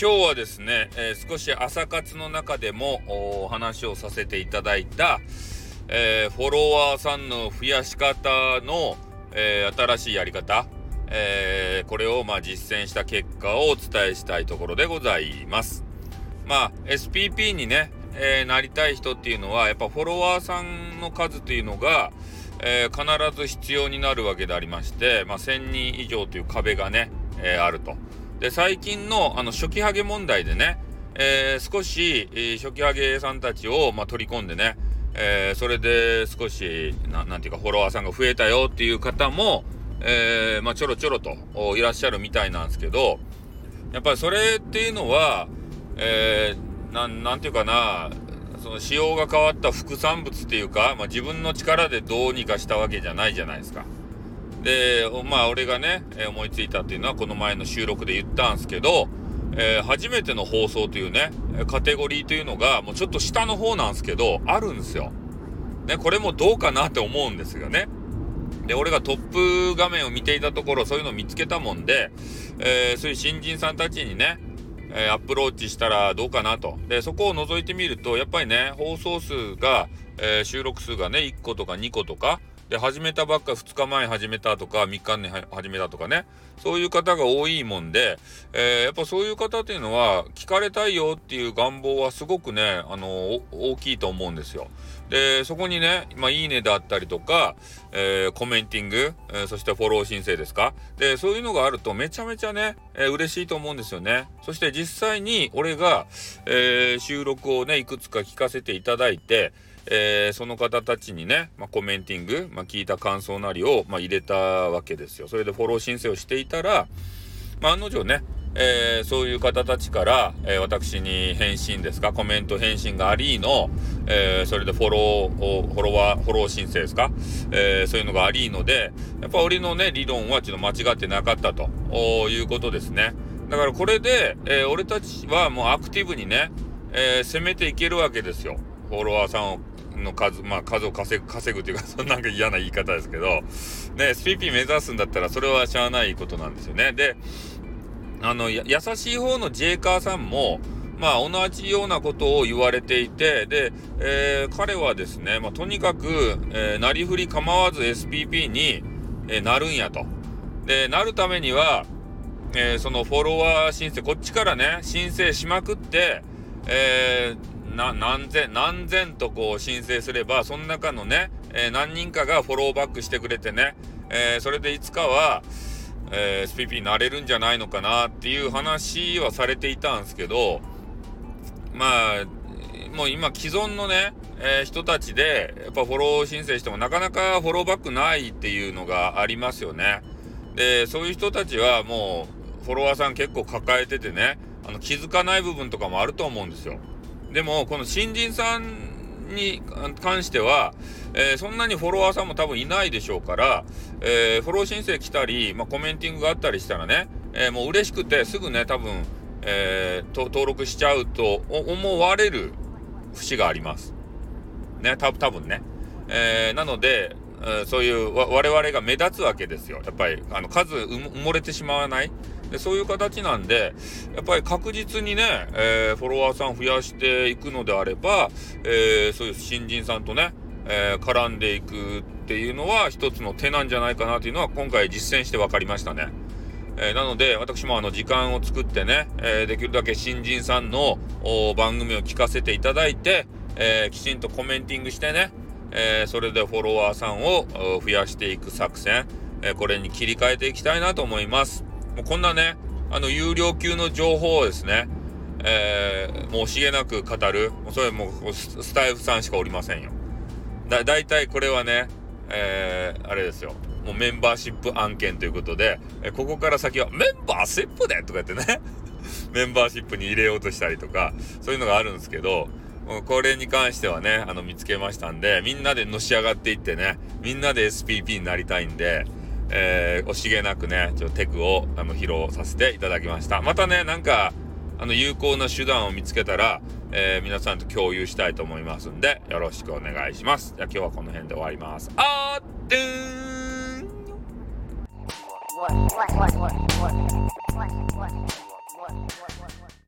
今日はですね、えー、少し朝活の中でもお話をさせていただいた、えー、フォロワーさんの増やし方の、えー、新しいやり方、えこれをまあ実践した結果をお伝えしたいところでございます。まあ SPP にね、えなりたい人っていうのはやっぱフォロワーさんの数というのが、え必ず必要になるわけでありまして、まあ、1000人以上という壁がね、えあると。で、最近のあの初期ハゲ問題でね、えー、少し、初期ハゲさんたちを、まあ、取り込んでね、えー、それで少しな、なんていうか、フォロワーさんが増えたよっていう方も、えー、まあ、ちょろちょろといらっしゃるみたいなんですけど、やっぱりそれっていうのは、えー、ななんていうかな、その仕様が変わった副産物っていうか、まあ、自分の力でどうにかしたわけじゃないじゃないですか。で、まあ、俺がね、思いついたっていうのは、この前の収録で言ったんですけど、えー、初めての放送というね、カテゴリーというのが、もうちょっと下の方なんですけど、あるんですよ。ね、これもどうかなって思うんですよね。で、俺がトップ画面を見ていたところ、そういうのを見つけたもんで、えー、そういう新人さんたちにね、え、アプローチしたらどうかなと。で、そこを覗いてみると、やっぱりね、放送数が、え、収録数がね、1個とか2個とか、で、始めたばっか2日前始めたとか、3日に始めたとかね、そういう方が多いもんで、えー、やっぱそういう方っていうのは、聞かれたいよっていう願望はすごくね、あの、大きいと思うんですよ。で、そこにね、まあ、いいねであったりとか、えー、コメンティング、えー、そしてフォロー申請ですか？で、そういうのがあるとめちゃめちゃね、えー、嬉しいと思うんですよね。そして実際に俺が、えー、収録をね、いくつか聞かせていただいて、えー、その方たちにね、まあ、コメンティング、まあ、聞いた感想なりを、まあ、入れたわけですよ。それでフォロー申請をしていたら、まあ、案の定ね、えー、そういう方たちから、えー、私に返信ですか、コメント返信がありの、えー、それでフォロー、フォロワー、フォロー申請ですか、えそういうのがありので、やっぱ俺のね、理論はちょっと間違ってなかったということですね。だからこれで、え俺たちはもうアクティブにね、え攻めていけるわけですよ。フォロワーさんをの数、まあ数を稼ぐ、稼ぐというか、そんなんか嫌な言い方ですけど、ね、SPP 目指すんだったらそれはしゃあないことなんですよね。で、あの、優しい方のジェイカーさんも、まあ同じようなことを言われていて、で、えー、彼はですね、まあとにかく、えー、なりふり構わず SPP に、えー、なるんやと。で、なるためには、えー、そのフォロワー申請、こっちからね、申請しまくって、えー、な何千何千とこう申請すればその中のね、えー、何人かがフォローバックしてくれてね、えー、それでいつかは、えー、SPP になれるんじゃないのかなっていう話はされていたんですけどまあもう今既存のね、えー、人たちでやっぱフォロー申請してもなかなかフォローバックないっていうのがありますよね。でそういう人たちはもうフォロワーさん結構抱えててねあの気づかない部分とかもあると思うんですよ。でも、この新人さんに関しては、えー、そんなにフォロワーさんも多分いないでしょうから、えー、フォロー申請来たり、まあ、コメンティングがあったりしたらね、えー、もう嬉しくてすぐね、多分、え登録しちゃうと思われる節があります。ね、た多分ね。えなので、えそういう我々が目立つわけですよ。やっぱり、あの、数埋もれてしまわない。でそういう形なんで、やっぱり確実にね、えー、フォロワーさん増やしていくのであれば、え、そういう新人さんとね、え、絡んでいくっていうのは一つの手なんじゃないかなというのは今回実践して分かりましたね。えー、なので私もあの時間を作ってね、えー、できるだけ新人さんの番組を聞かせていただいて、えー、きちんとコメンティングしてね、えそれでフォロワーさんを増やしていく作戦、えこれに切り替えていきたいなと思います。もうこんなね、あの、有料級の情報をですね、えー、もう惜しげなく語る。それもうスタイフさんしかおりませんよ。だ、大体これはね、えー、あれですよ。もうメンバーシップ案件ということで、えここから先はメンバーシップでとか言ってね、メンバーシップに入れようとしたりとか、そういうのがあるんですけど、これに関してはね、あの、見つけましたんで、みんなでのし上がっていってね、みんなで SPP になりたいんで、えー、惜しげなくね、ちょっとテクをあの披露させていただきました。またね、なんか、あの、有効な手段を見つけたら、えー、皆さんと共有したいと思いますんで、よろしくお願いします。じゃあ今日はこの辺で終わります。あーってーん